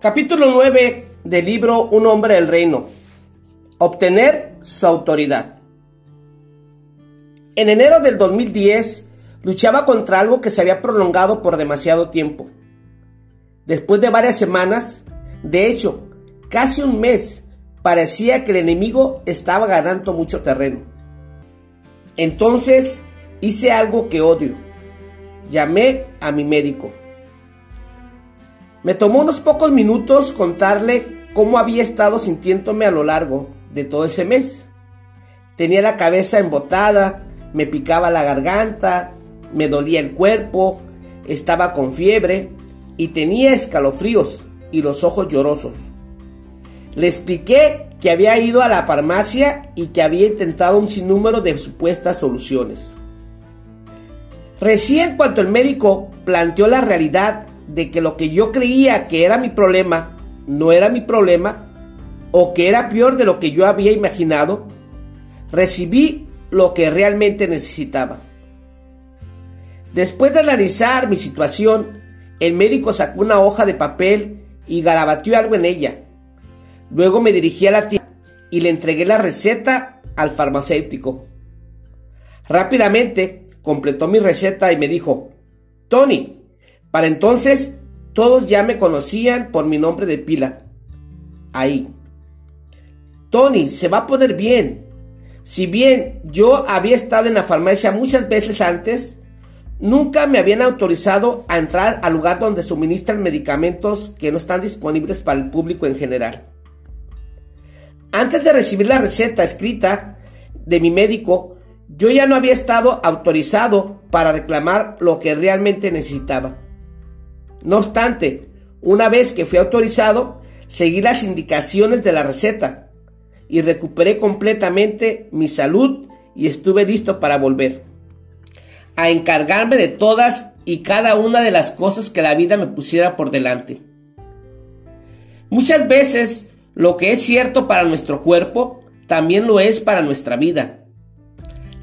Capítulo 9 del libro Un hombre del reino. Obtener su autoridad. En enero del 2010 luchaba contra algo que se había prolongado por demasiado tiempo. Después de varias semanas, de hecho, casi un mes, parecía que el enemigo estaba ganando mucho terreno. Entonces hice algo que odio. Llamé a mi médico. Me tomó unos pocos minutos contarle cómo había estado sintiéndome a lo largo de todo ese mes. Tenía la cabeza embotada, me picaba la garganta, me dolía el cuerpo, estaba con fiebre y tenía escalofríos y los ojos llorosos. Le expliqué que había ido a la farmacia y que había intentado un sinnúmero de supuestas soluciones. Recién cuando el médico planteó la realidad de que lo que yo creía que era mi problema no era mi problema o que era peor de lo que yo había imaginado, recibí lo que realmente necesitaba. Después de analizar mi situación, el médico sacó una hoja de papel y garabateó algo en ella. Luego me dirigí a la tienda y le entregué la receta al farmacéutico. Rápidamente completó mi receta y me dijo, Tony, para entonces, todos ya me conocían por mi nombre de pila. Ahí. Tony, se va a poner bien. Si bien yo había estado en la farmacia muchas veces antes, nunca me habían autorizado a entrar al lugar donde suministran medicamentos que no están disponibles para el público en general. Antes de recibir la receta escrita de mi médico, yo ya no había estado autorizado para reclamar lo que realmente necesitaba. No obstante, una vez que fui autorizado, seguí las indicaciones de la receta y recuperé completamente mi salud y estuve listo para volver a encargarme de todas y cada una de las cosas que la vida me pusiera por delante. Muchas veces lo que es cierto para nuestro cuerpo también lo es para nuestra vida.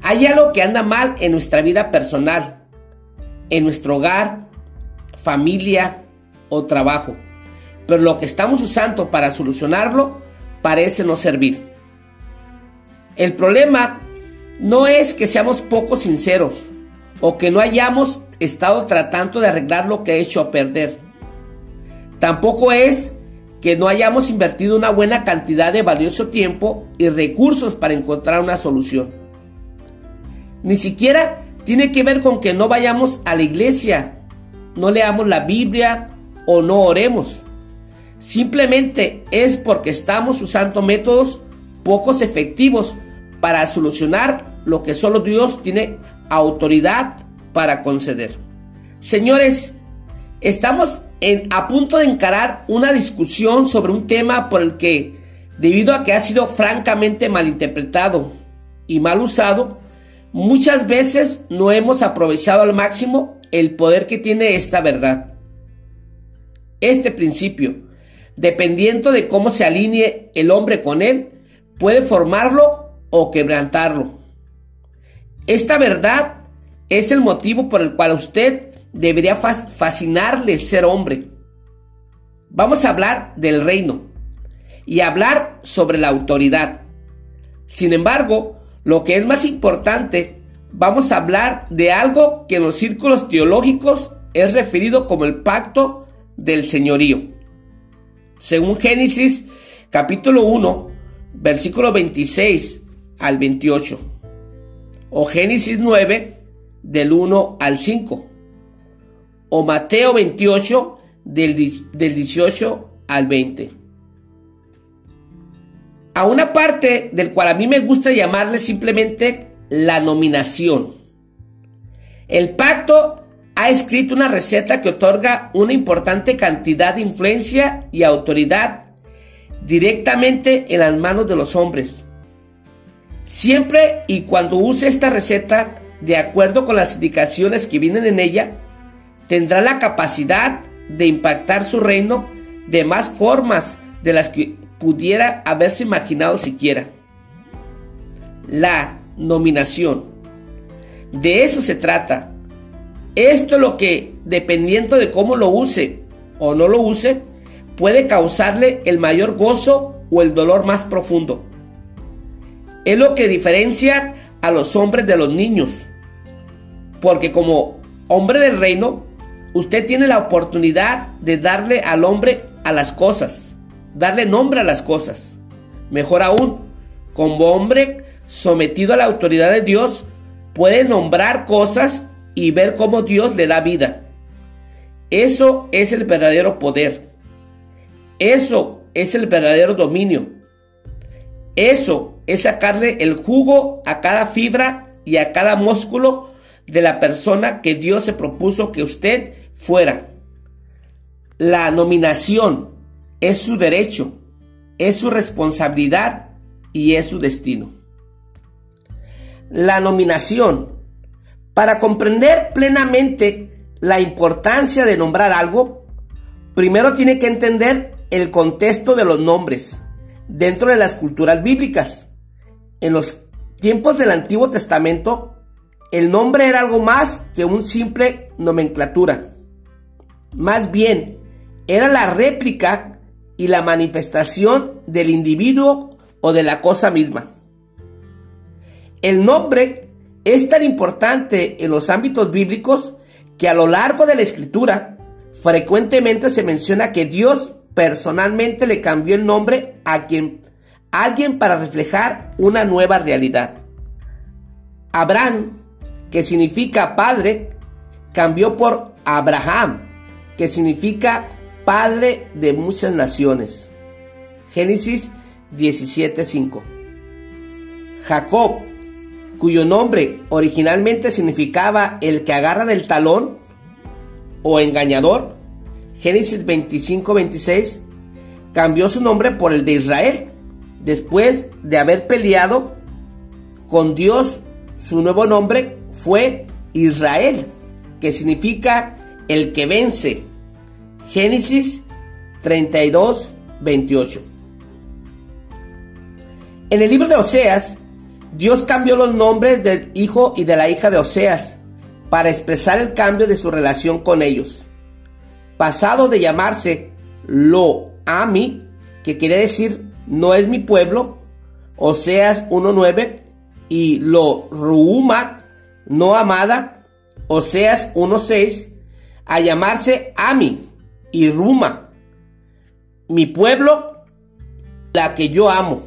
Hay algo que anda mal en nuestra vida personal, en nuestro hogar, familia o trabajo. Pero lo que estamos usando para solucionarlo parece no servir. El problema no es que seamos poco sinceros o que no hayamos estado tratando de arreglar lo que he hecho a perder. Tampoco es que no hayamos invertido una buena cantidad de valioso tiempo y recursos para encontrar una solución. Ni siquiera tiene que ver con que no vayamos a la iglesia no leamos la Biblia o no oremos. Simplemente es porque estamos usando métodos pocos efectivos para solucionar lo que solo Dios tiene autoridad para conceder. Señores, estamos a punto de encarar una discusión sobre un tema por el que, debido a que ha sido francamente malinterpretado y mal usado, muchas veces no hemos aprovechado al máximo el poder que tiene esta verdad. Este principio, dependiendo de cómo se alinee el hombre con él, puede formarlo o quebrantarlo. Esta verdad es el motivo por el cual usted debería fascinarle ser hombre. Vamos a hablar del reino y hablar sobre la autoridad. Sin embargo, lo que es más importante vamos a hablar de algo que en los círculos teológicos es referido como el pacto del señorío. Según Génesis capítulo 1, versículo 26 al 28. O Génesis 9, del 1 al 5. O Mateo 28, del, del 18 al 20. A una parte del cual a mí me gusta llamarle simplemente la nominación. El pacto ha escrito una receta que otorga una importante cantidad de influencia y autoridad directamente en las manos de los hombres. Siempre y cuando use esta receta de acuerdo con las indicaciones que vienen en ella, tendrá la capacidad de impactar su reino de más formas de las que pudiera haberse imaginado siquiera. La nominación. De eso se trata. Esto es lo que, dependiendo de cómo lo use o no lo use, puede causarle el mayor gozo o el dolor más profundo. Es lo que diferencia a los hombres de los niños. Porque como hombre del reino, usted tiene la oportunidad de darle al hombre a las cosas, darle nombre a las cosas. Mejor aún, como hombre sometido a la autoridad de Dios, puede nombrar cosas y ver cómo Dios le da vida. Eso es el verdadero poder. Eso es el verdadero dominio. Eso es sacarle el jugo a cada fibra y a cada músculo de la persona que Dios se propuso que usted fuera. La nominación es su derecho, es su responsabilidad y es su destino. La nominación. Para comprender plenamente la importancia de nombrar algo, primero tiene que entender el contexto de los nombres dentro de las culturas bíblicas. En los tiempos del Antiguo Testamento, el nombre era algo más que un simple nomenclatura. Más bien, era la réplica y la manifestación del individuo o de la cosa misma. El nombre es tan importante en los ámbitos bíblicos que a lo largo de la escritura frecuentemente se menciona que Dios personalmente le cambió el nombre a quien alguien para reflejar una nueva realidad. Abraham, que significa padre, cambió por Abraham, que significa padre de muchas naciones. Génesis 17:5. Jacob, cuyo nombre originalmente significaba el que agarra del talón o engañador, Génesis 25, 26, cambió su nombre por el de Israel. Después de haber peleado con Dios, su nuevo nombre fue Israel, que significa el que vence. Génesis 32, 28. En el libro de Oseas, Dios cambió los nombres del hijo y de la hija de Oseas para expresar el cambio de su relación con ellos. Pasado de llamarse Lo Ami, que quiere decir no es mi pueblo, Oseas 1.9, y Lo Ruuma, no amada, Oseas 1.6, a llamarse Ami y Ruma, mi pueblo, la que yo amo,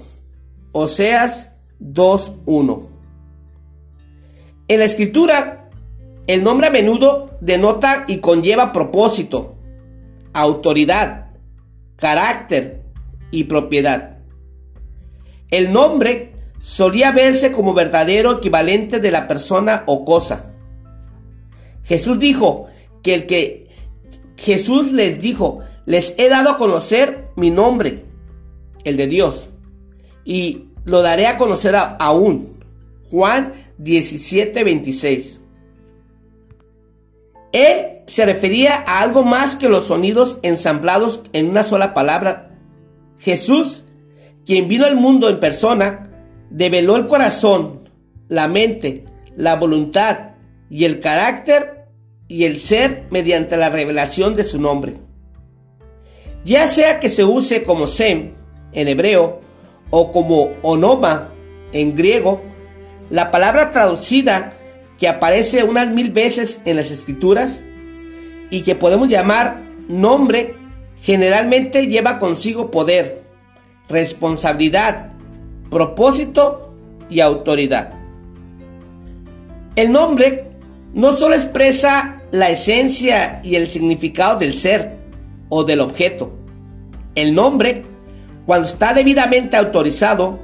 Oseas 2.1. En la escritura, el nombre a menudo denota y conlleva propósito, autoridad, carácter y propiedad. El nombre solía verse como verdadero equivalente de la persona o cosa. Jesús dijo que el que Jesús les dijo, les he dado a conocer mi nombre, el de Dios, y lo daré a conocer aún. Juan 17, 26. Él se refería a algo más que los sonidos ensamblados en una sola palabra. Jesús, quien vino al mundo en persona, develó el corazón, la mente, la voluntad y el carácter y el ser mediante la revelación de su nombre. Ya sea que se use como Sem en hebreo o como Onoma en griego, la palabra traducida que aparece unas mil veces en las escrituras y que podemos llamar nombre, generalmente lleva consigo poder, responsabilidad, propósito y autoridad. El nombre no solo expresa la esencia y el significado del ser o del objeto. El nombre, cuando está debidamente autorizado,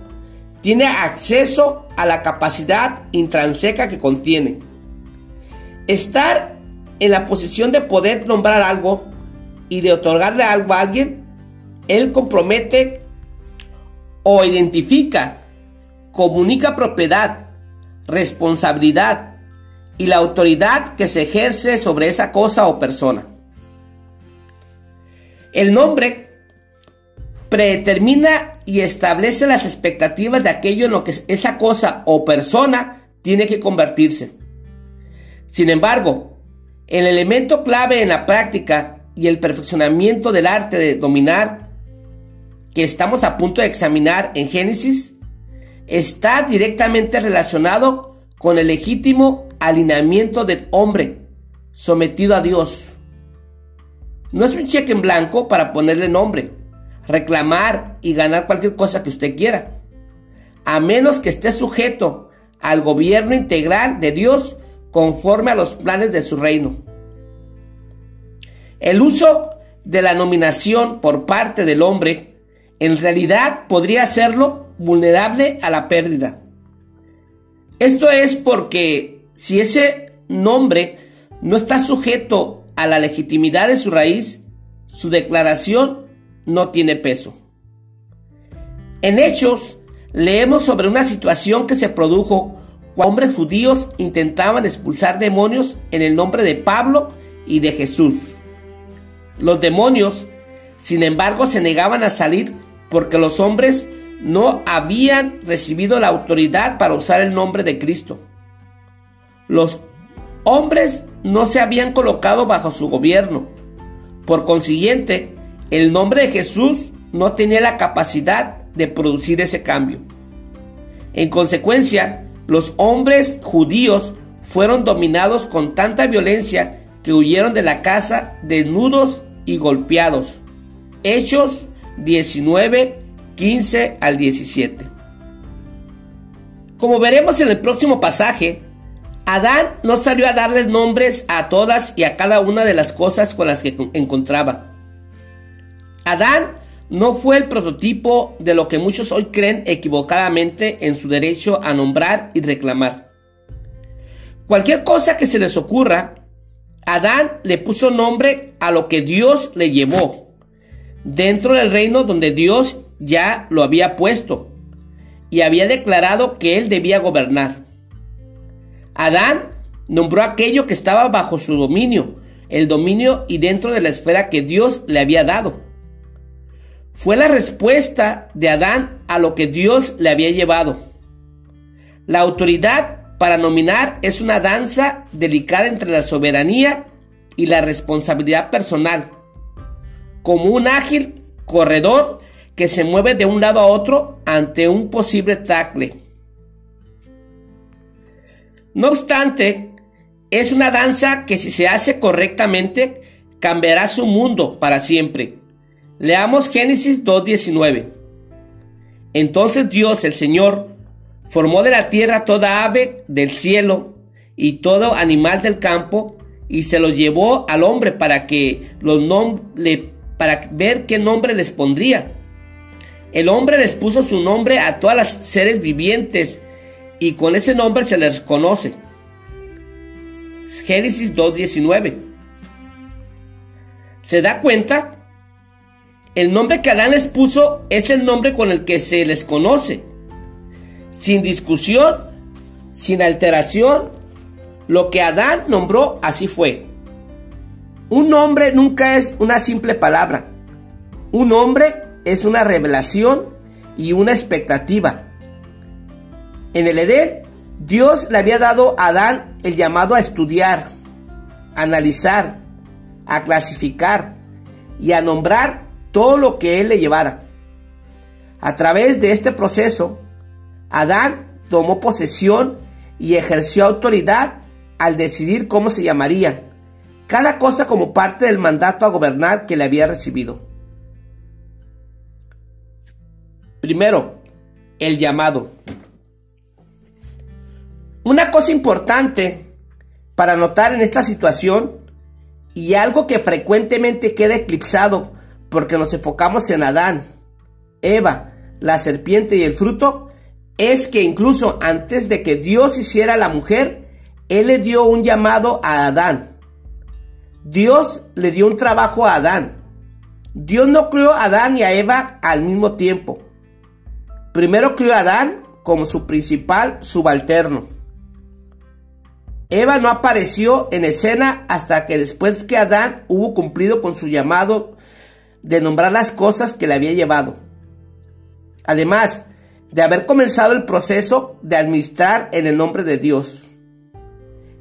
tiene acceso a la capacidad intrínseca que contiene. Estar en la posición de poder nombrar algo y de otorgarle algo a alguien, él compromete o identifica, comunica propiedad, responsabilidad y la autoridad que se ejerce sobre esa cosa o persona. El nombre predetermina y establece las expectativas de aquello en lo que esa cosa o persona tiene que convertirse. Sin embargo, el elemento clave en la práctica y el perfeccionamiento del arte de dominar que estamos a punto de examinar en Génesis está directamente relacionado con el legítimo alineamiento del hombre sometido a Dios. No es un cheque en blanco para ponerle nombre, reclamar y ganar cualquier cosa que usted quiera, a menos que esté sujeto al gobierno integral de Dios conforme a los planes de su reino. El uso de la nominación por parte del hombre en realidad podría hacerlo vulnerable a la pérdida. Esto es porque si ese nombre no está sujeto a la legitimidad de su raíz, su declaración no tiene peso. En Hechos leemos sobre una situación que se produjo cuando hombres judíos intentaban expulsar demonios en el nombre de Pablo y de Jesús. Los demonios, sin embargo, se negaban a salir porque los hombres no habían recibido la autoridad para usar el nombre de Cristo. Los hombres no se habían colocado bajo su gobierno. Por consiguiente, el nombre de Jesús no tenía la capacidad de producir ese cambio. En consecuencia, los hombres judíos fueron dominados con tanta violencia que huyeron de la casa desnudos y golpeados. Hechos 19, 15 al 17. Como veremos en el próximo pasaje, Adán no salió a darles nombres a todas y a cada una de las cosas con las que encontraba. Adán no fue el prototipo de lo que muchos hoy creen equivocadamente en su derecho a nombrar y reclamar. Cualquier cosa que se les ocurra, Adán le puso nombre a lo que Dios le llevó, dentro del reino donde Dios ya lo había puesto y había declarado que él debía gobernar. Adán nombró aquello que estaba bajo su dominio, el dominio y dentro de la esfera que Dios le había dado. Fue la respuesta de Adán a lo que Dios le había llevado. La autoridad para nominar es una danza delicada entre la soberanía y la responsabilidad personal. Como un ágil corredor que se mueve de un lado a otro ante un posible tackle. No obstante, es una danza que si se hace correctamente cambiará su mundo para siempre. Leamos Génesis 2.19. Entonces Dios, el Señor, formó de la tierra toda ave del cielo y todo animal del campo y se los llevó al hombre para que los nombre, para ver qué nombre les pondría. El hombre les puso su nombre a todas las seres vivientes y con ese nombre se les conoce. Génesis 2.19. ¿Se da cuenta? El nombre que Adán les puso es el nombre con el que se les conoce. Sin discusión, sin alteración, lo que Adán nombró así fue. Un nombre nunca es una simple palabra. Un nombre es una revelación y una expectativa. En el Edén, Dios le había dado a Adán el llamado a estudiar, analizar, a clasificar y a nombrar todo lo que él le llevara. A través de este proceso, Adán tomó posesión y ejerció autoridad al decidir cómo se llamaría cada cosa como parte del mandato a gobernar que le había recibido. Primero, el llamado. Una cosa importante para notar en esta situación y algo que frecuentemente queda eclipsado porque nos enfocamos en Adán, Eva, la serpiente y el fruto, es que incluso antes de que Dios hiciera la mujer, Él le dio un llamado a Adán. Dios le dio un trabajo a Adán. Dios no creó a Adán y a Eva al mismo tiempo. Primero crió a Adán como su principal subalterno. Eva no apareció en escena hasta que después que Adán hubo cumplido con su llamado de nombrar las cosas que le había llevado. Además de haber comenzado el proceso de administrar en el nombre de Dios.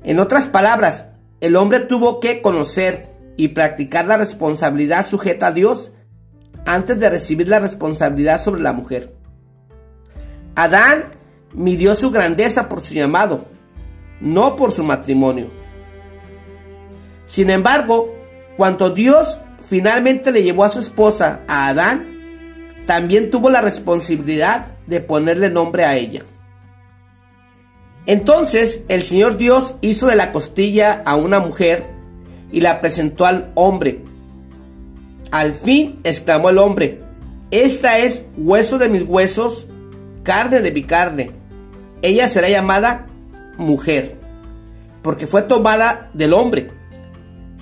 En otras palabras, el hombre tuvo que conocer, y practicar la responsabilidad sujeta a Dios antes de recibir la responsabilidad sobre la mujer. Adán midió su grandeza por su llamado, no por su matrimonio. Sin embargo, cuando Dios finalmente le llevó a su esposa, a Adán, también tuvo la responsabilidad de ponerle nombre a ella. Entonces el Señor Dios hizo de la costilla a una mujer y la presentó al hombre. Al fin exclamó el hombre, esta es hueso de mis huesos, carne de mi carne. Ella será llamada mujer, porque fue tomada del hombre.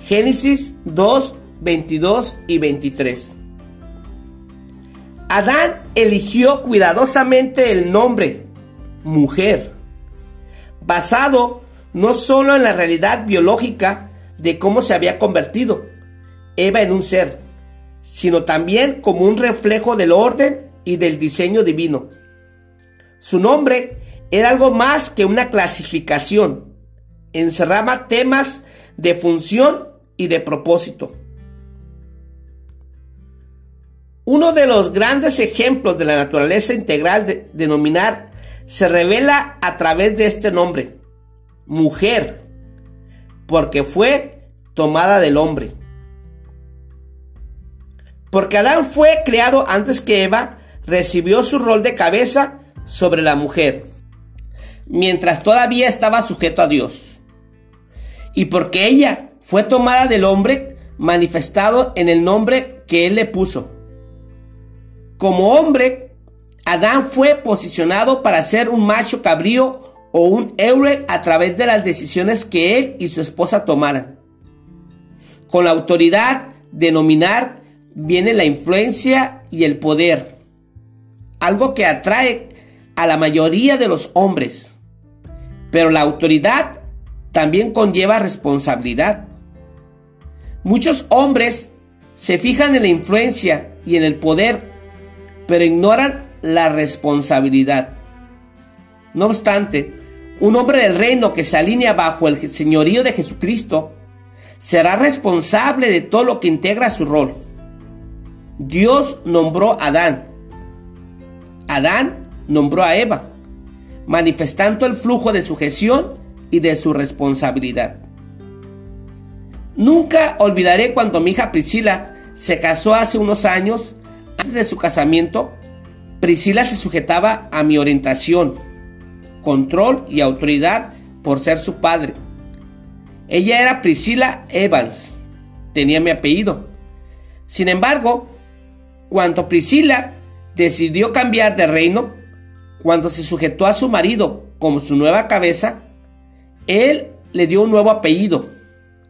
Génesis 2, 22 y 23. Adán eligió cuidadosamente el nombre mujer, basado no solo en la realidad biológica de cómo se había convertido Eva en un ser, sino también como un reflejo del orden y del diseño divino. Su nombre era algo más que una clasificación, encerraba temas de función y de propósito. Uno de los grandes ejemplos de la naturaleza integral de denominar se revela a través de este nombre, mujer, porque fue tomada del hombre. Porque Adán fue creado antes que Eva, recibió su rol de cabeza sobre la mujer, mientras todavía estaba sujeto a Dios. Y porque ella fue tomada del hombre, manifestado en el nombre que él le puso. Como hombre, Adán fue posicionado para ser un macho cabrío o un eure a través de las decisiones que él y su esposa tomaran. Con la autoridad de nominar viene la influencia y el poder, algo que atrae a la mayoría de los hombres. Pero la autoridad también conlleva responsabilidad. Muchos hombres se fijan en la influencia y en el poder pero ignoran la responsabilidad. No obstante, un hombre del reino que se alinea bajo el señorío de Jesucristo será responsable de todo lo que integra su rol. Dios nombró a Adán. Adán nombró a Eva, manifestando el flujo de su gestión y de su responsabilidad. Nunca olvidaré cuando mi hija Priscila se casó hace unos años antes de su casamiento, Priscila se sujetaba a mi orientación, control y autoridad por ser su padre. Ella era Priscila Evans, tenía mi apellido. Sin embargo, cuando Priscila decidió cambiar de reino, cuando se sujetó a su marido como su nueva cabeza, él le dio un nuevo apellido.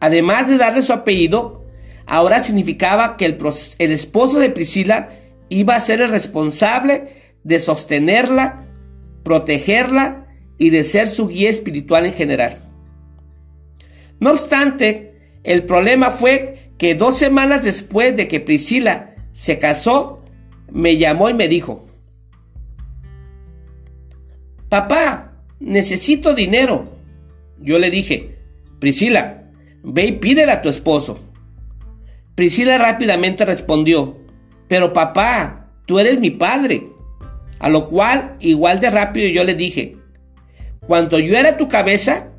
Además de darle su apellido, ahora significaba que el, esposo de Priscila iba a ser el responsable de sostenerla, protegerla y de ser su guía espiritual en general. No obstante, el problema fue que dos semanas después de que Priscila se casó, me llamó y me dijo, Papá, necesito dinero. Yo le dije, Priscila, ve y pídele a tu esposo. Priscila rápidamente respondió, pero papá, tú eres mi padre. A lo cual, igual de rápido yo le dije, cuando yo era tu cabeza,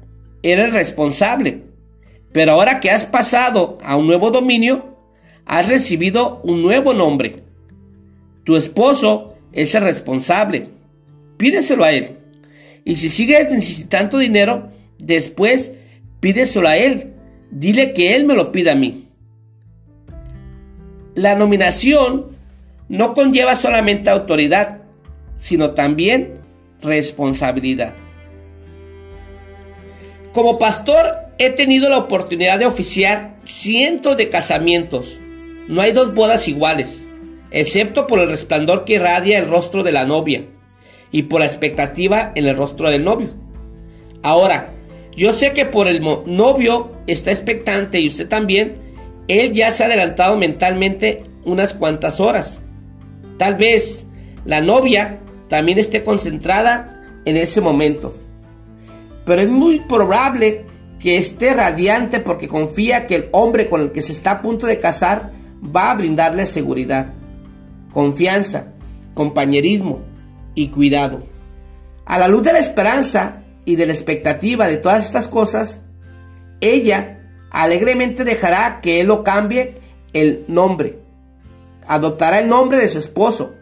eres responsable. Pero ahora que has pasado a un nuevo dominio, has recibido un nuevo nombre. Tu esposo es el responsable. Pídeselo a él. Y si sigues necesitando dinero, después pídeselo a él. Dile que él me lo pida a mí. La nominación no conlleva solamente autoridad, sino también responsabilidad. Como pastor he tenido la oportunidad de oficiar cientos de casamientos. No hay dos bodas iguales, excepto por el resplandor que irradia el rostro de la novia y por la expectativa en el rostro del novio. Ahora, yo sé que por el novio está expectante y usted también, él ya se ha adelantado mentalmente unas cuantas horas. Tal vez la novia también esté concentrada en ese momento. Pero es muy probable que esté radiante porque confía que el hombre con el que se está a punto de casar va a brindarle seguridad, confianza, compañerismo y cuidado. A la luz de la esperanza y de la expectativa de todas estas cosas, ella alegremente dejará que él lo cambie el nombre. Adoptará el nombre de su esposo,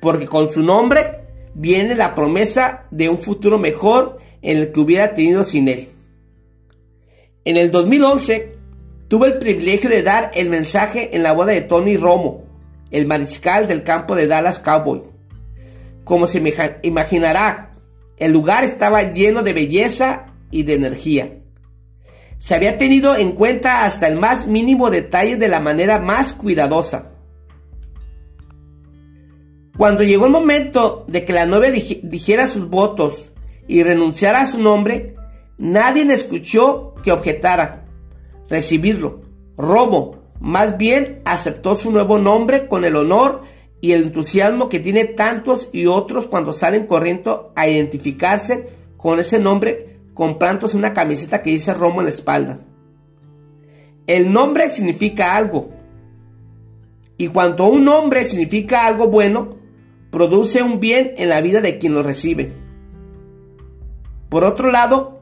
porque con su nombre viene la promesa de un futuro mejor en el que hubiera tenido sin él. En el 2011 tuve el privilegio de dar el mensaje en la boda de Tony Romo, el mariscal del campo de Dallas Cowboy. Como se imaginará, el lugar estaba lleno de belleza y de energía. Se había tenido en cuenta hasta el más mínimo detalle de la manera más cuidadosa. Cuando llegó el momento de que la novia dijera sus votos y renunciara a su nombre, nadie escuchó que objetara recibirlo. Robo, más bien aceptó su nuevo nombre con el honor y el entusiasmo que tiene tantos y otros cuando salen corriendo a identificarse con ese nombre comprándose una camiseta que dice Romo en la espalda. El nombre significa algo. Y cuando un nombre significa algo bueno, produce un bien en la vida de quien lo recibe. Por otro lado,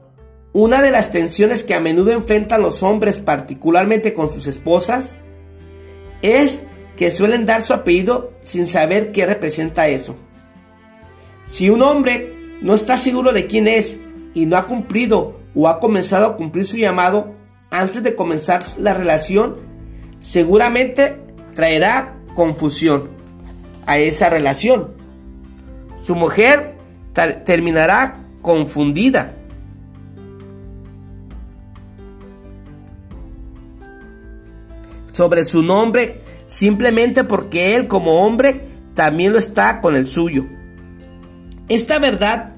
una de las tensiones que a menudo enfrentan los hombres, particularmente con sus esposas, es que suelen dar su apellido sin saber qué representa eso. Si un hombre no está seguro de quién es y no ha cumplido o ha comenzado a cumplir su llamado antes de comenzar la relación, seguramente traerá confusión a esa relación. Su mujer terminará confundida. sobre su nombre simplemente porque él como hombre también lo está con el suyo. Esta verdad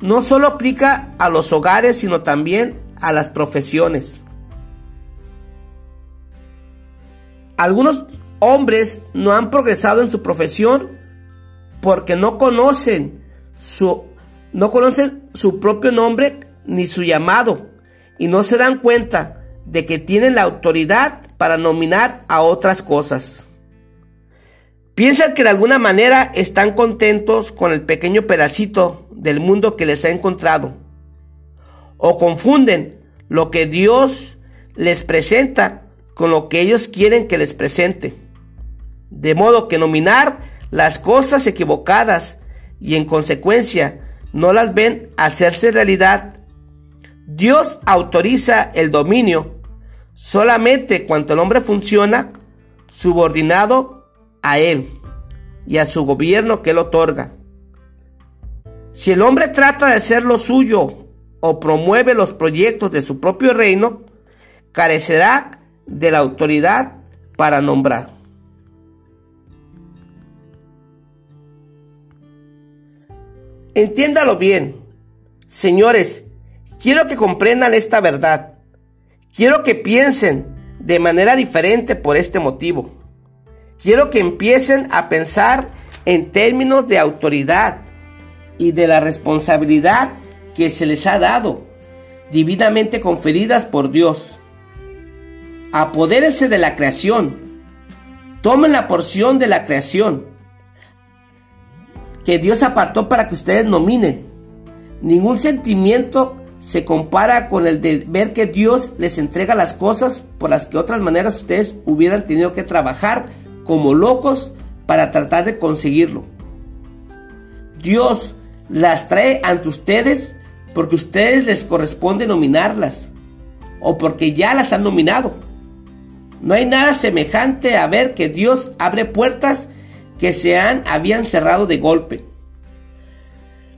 no solo aplica a los hogares, sino también a las profesiones. Algunos hombres no han progresado en su profesión porque no conocen su no conocen su propio nombre ni su llamado y no se dan cuenta de que tienen la autoridad para nominar a otras cosas. Piensan que de alguna manera están contentos con el pequeño pedacito del mundo que les ha encontrado. O confunden lo que Dios les presenta con lo que ellos quieren que les presente. De modo que nominar las cosas equivocadas y en consecuencia no las ven hacerse realidad. Dios autoriza el dominio solamente cuando el hombre funciona subordinado a él y a su gobierno que él otorga. Si el hombre trata de hacer lo suyo o promueve los proyectos de su propio reino, carecerá de la autoridad para nombrar. Entiéndalo bien, señores, quiero que comprendan esta verdad. Quiero que piensen de manera diferente por este motivo. Quiero que empiecen a pensar en términos de autoridad y de la responsabilidad que se les ha dado, divinamente conferidas por Dios. Apodérense de la creación. Tomen la porción de la creación que Dios apartó para que ustedes nominen. Ningún sentimiento se compara con el de ver que Dios les entrega las cosas por las que otras maneras ustedes hubieran tenido que trabajar como locos para tratar de conseguirlo. Dios las trae ante ustedes porque ustedes les corresponde nominarlas o porque ya las han nominado. No hay nada semejante a ver que Dios abre puertas que se han, habían cerrado de golpe.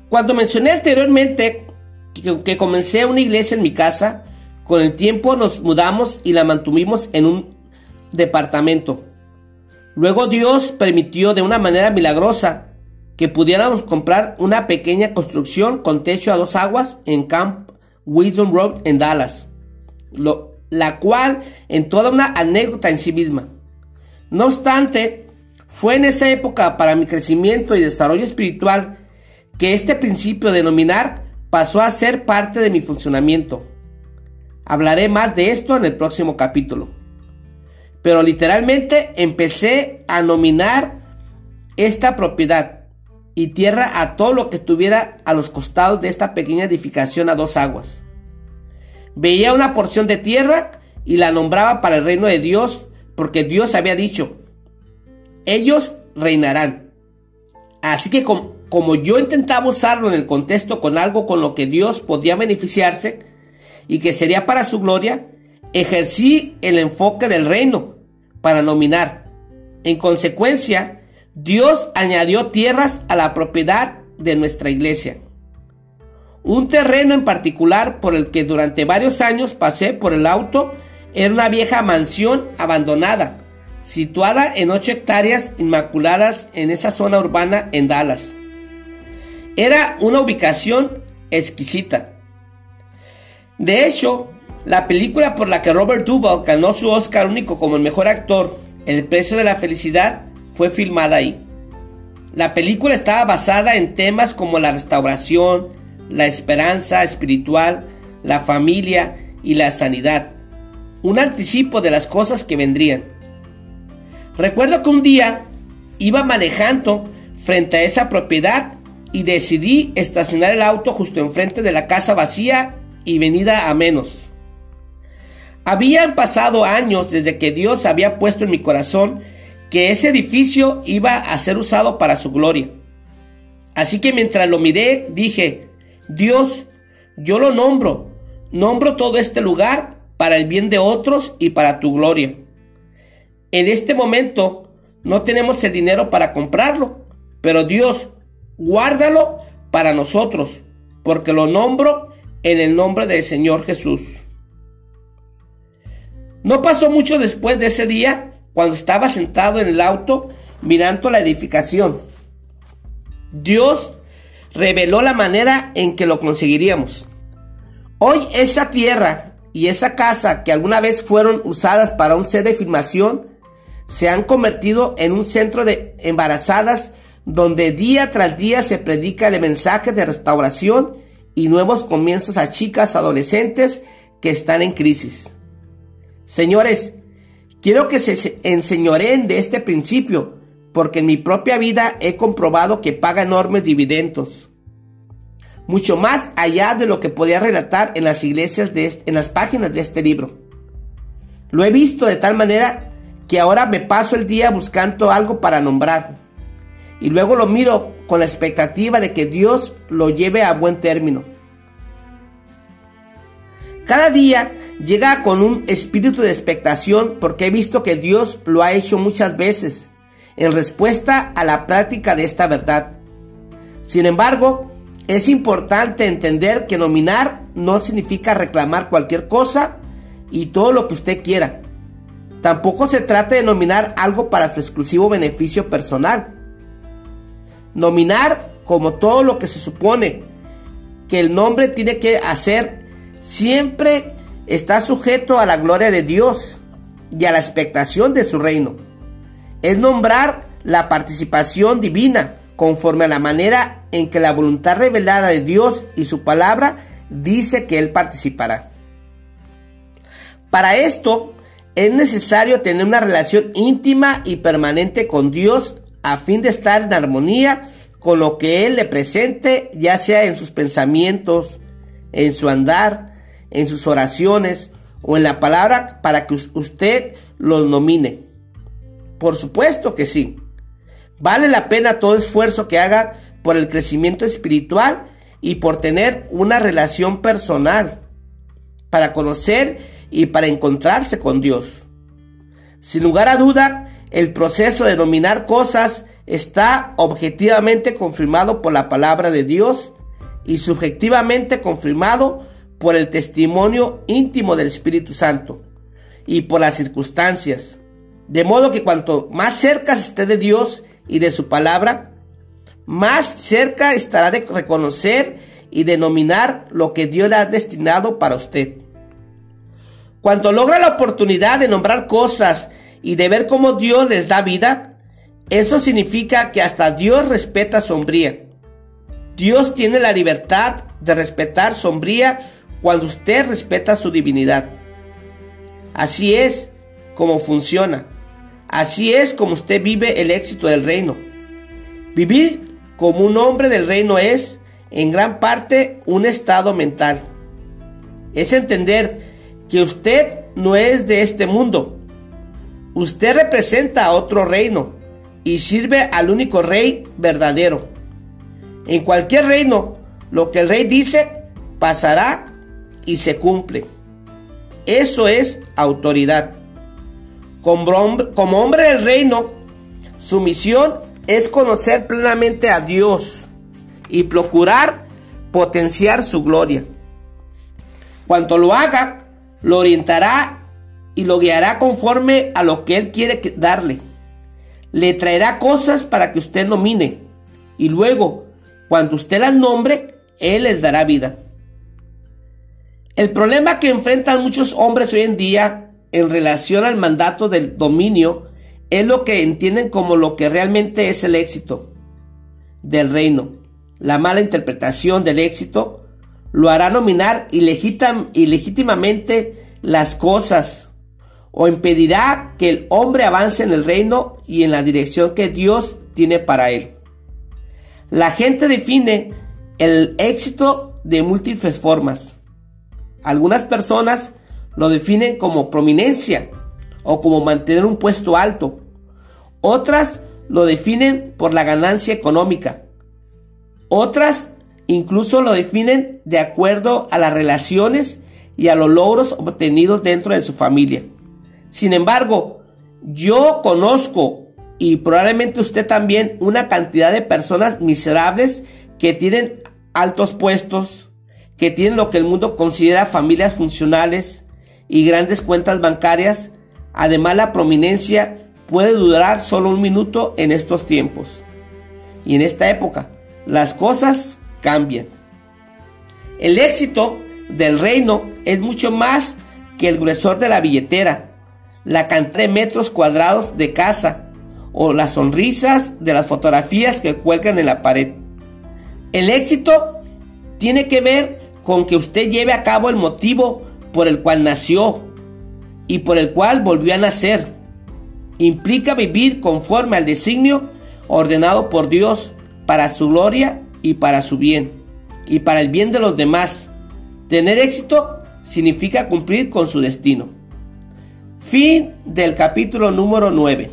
Cuando mencioné anteriormente que, comencé una iglesia en mi casa, con el tiempo nos mudamos y la mantuvimos en un departamento. Luego Dios permitió de una manera milagrosa que pudiéramos comprar una pequeña construcción con techo a dos aguas en Camp Wisdom Road en Dallas, la cual en toda una anécdota en sí misma. No obstante, fue en esa época para mi crecimiento y desarrollo espiritual que este principio de nominar pasó a ser parte de mi funcionamiento. Hablaré más de esto en el próximo capítulo. Pero literalmente empecé a nominar esta propiedad y tierra a todo lo que estuviera a los costados de esta pequeña edificación a dos aguas. Veía una porción de tierra y la nombraba para el reino de Dios, porque Dios había dicho, ellos reinarán. Así que como, yo intentaba usarlo en el contexto con algo con lo que Dios podía beneficiarse y que sería para su gloria, ejercí el enfoque del reino para nominar. En consecuencia, Dios añadió tierras a la propiedad de nuestra iglesia. Un terreno en particular por el que durante varios años pasé por el auto era una vieja mansión abandonada, situada en 8 hectáreas inmaculadas en esa zona urbana en Dallas. Era una ubicación exquisita. De hecho, la película por la que Robert Duvall ganó su Oscar único como el mejor actor, El precio de la felicidad, fue filmada ahí. La película estaba basada en temas como la restauración, la esperanza espiritual, la familia y la sanidad. Un anticipo de las cosas que vendrían. Recuerdo que un día iba manejando frente a esa propiedad y decidí estacionar el auto justo enfrente de la casa vacía y venida a menos. Habían pasado años desde que Dios había puesto en mi corazón que ese edificio iba a ser usado para su gloria. Así que mientras lo miré, dije, Dios, yo lo nombro, nombro todo este lugar para el bien de otros y para tu gloria. En este momento no tenemos el dinero para comprarlo, pero Dios, guárdalo para nosotros, porque lo nombro en el nombre del Señor Jesús. No pasó mucho después de ese día cuando estaba sentado en el auto mirando la edificación. Dios reveló la manera en que lo conseguiríamos. Hoy esa tierra y esa casa que alguna vez fueron usadas para un set de filmación se han convertido en un centro de embarazadas donde día tras día se predica el mensaje de restauración y nuevos comienzos a chicas adolescentes que están en crisis. Señores, Quiero que se enseñoren de este principio, porque en mi propia vida he comprobado que paga enormes dividendos. Mucho más allá de lo que podía relatar en las iglesias de en las páginas de este libro. Lo he visto de tal manera que ahora me paso el día buscando algo para nombrar. Y luego lo miro con la expectativa de que Dios lo lleve a buen término. Cada día llega con un espíritu de expectación porque he visto que Dios lo ha hecho muchas veces en respuesta a la práctica de esta verdad. Sin embargo, es importante entender que nominar no significa reclamar cualquier cosa y todo lo que usted quiera. Tampoco se trata de nominar algo para su exclusivo beneficio personal. Nominar como todo lo que se supone que el nombre tiene que hacer siempre está sujeto a la gloria de Dios y a la expectación de su reino. Es nombrar la participación divina conforme a la manera en que la voluntad revelada de Dios y su palabra dice que Él participará. Para esto es necesario tener una relación íntima y permanente con Dios a fin de estar en armonía con lo que Él le presente, ya sea en sus pensamientos, en su andar, en sus oraciones o en la palabra para que usted los nomine? Por supuesto que sí. Vale la pena todo esfuerzo que haga por el crecimiento espiritual y por tener una relación personal, para conocer y para encontrarse con Dios. Sin lugar a duda, el proceso de nominar cosas está objetivamente confirmado por la palabra de Dios y subjetivamente confirmado por el testimonio íntimo del Espíritu Santo y por las circunstancias. De modo que cuanto más cerca esté de Dios y de su palabra, más cerca estará de reconocer y denominar lo que Dios le ha destinado para usted. Cuando logra la oportunidad de nombrar cosas y de ver cómo Dios les da vida, eso significa que hasta Dios respeta sombría. Dios tiene la libertad de respetar sombría cuando usted respeta su divinidad. Así es como funciona. Así es como usted vive el éxito del reino. Vivir como un hombre del reino es, en gran parte, un estado mental. Es entender que usted no es de este mundo. Usted representa a otro reino y sirve al único rey verdadero. En cualquier reino, lo que el rey dice pasará y se cumple. Eso es autoridad. Como hombre del reino, su misión es conocer plenamente a Dios y procurar potenciar su gloria. Cuando lo haga, lo orientará y lo guiará conforme a lo que Él quiere darle. Le traerá cosas para que usted nomine y luego, cuando usted las nombre, Él les dará vida. El problema que enfrentan muchos hombres hoy en día en relación al mandato del dominio es lo que entienden como lo que realmente es el éxito del reino. La mala interpretación del éxito lo hará nominar ilegítimamente las cosas o impedirá que el hombre avance en el reino y en la dirección que Dios tiene para él. La gente define el éxito de múltiples formas. Algunas personas lo definen como prominencia o como mantener un puesto alto. Otras lo definen por la ganancia económica. Otras incluso lo definen de acuerdo a las relaciones y a los logros obtenidos dentro de su familia. Sin embargo, yo conozco y probablemente usted también una cantidad de personas miserables que tienen altos puestos, que tienen lo que el mundo considera familias funcionales, y grandes cuentas bancarias. Además, la prominencia puede durar solo un minuto en estos tiempos. Y en esta época, las cosas cambian. El éxito del reino es mucho más que el gruesor de la billetera, la cantidad de metros cuadrados de casa o las sonrisas de las fotografías que cuelgan en la pared. El éxito tiene que ver con que usted lleve a cabo el motivo por el cual nació y por el cual volvió a nacer. Implica vivir conforme al designio ordenado por Dios para su gloria y para su bien y para el bien de los demás. Tener éxito significa cumplir con su destino. Fin del capítulo número 9.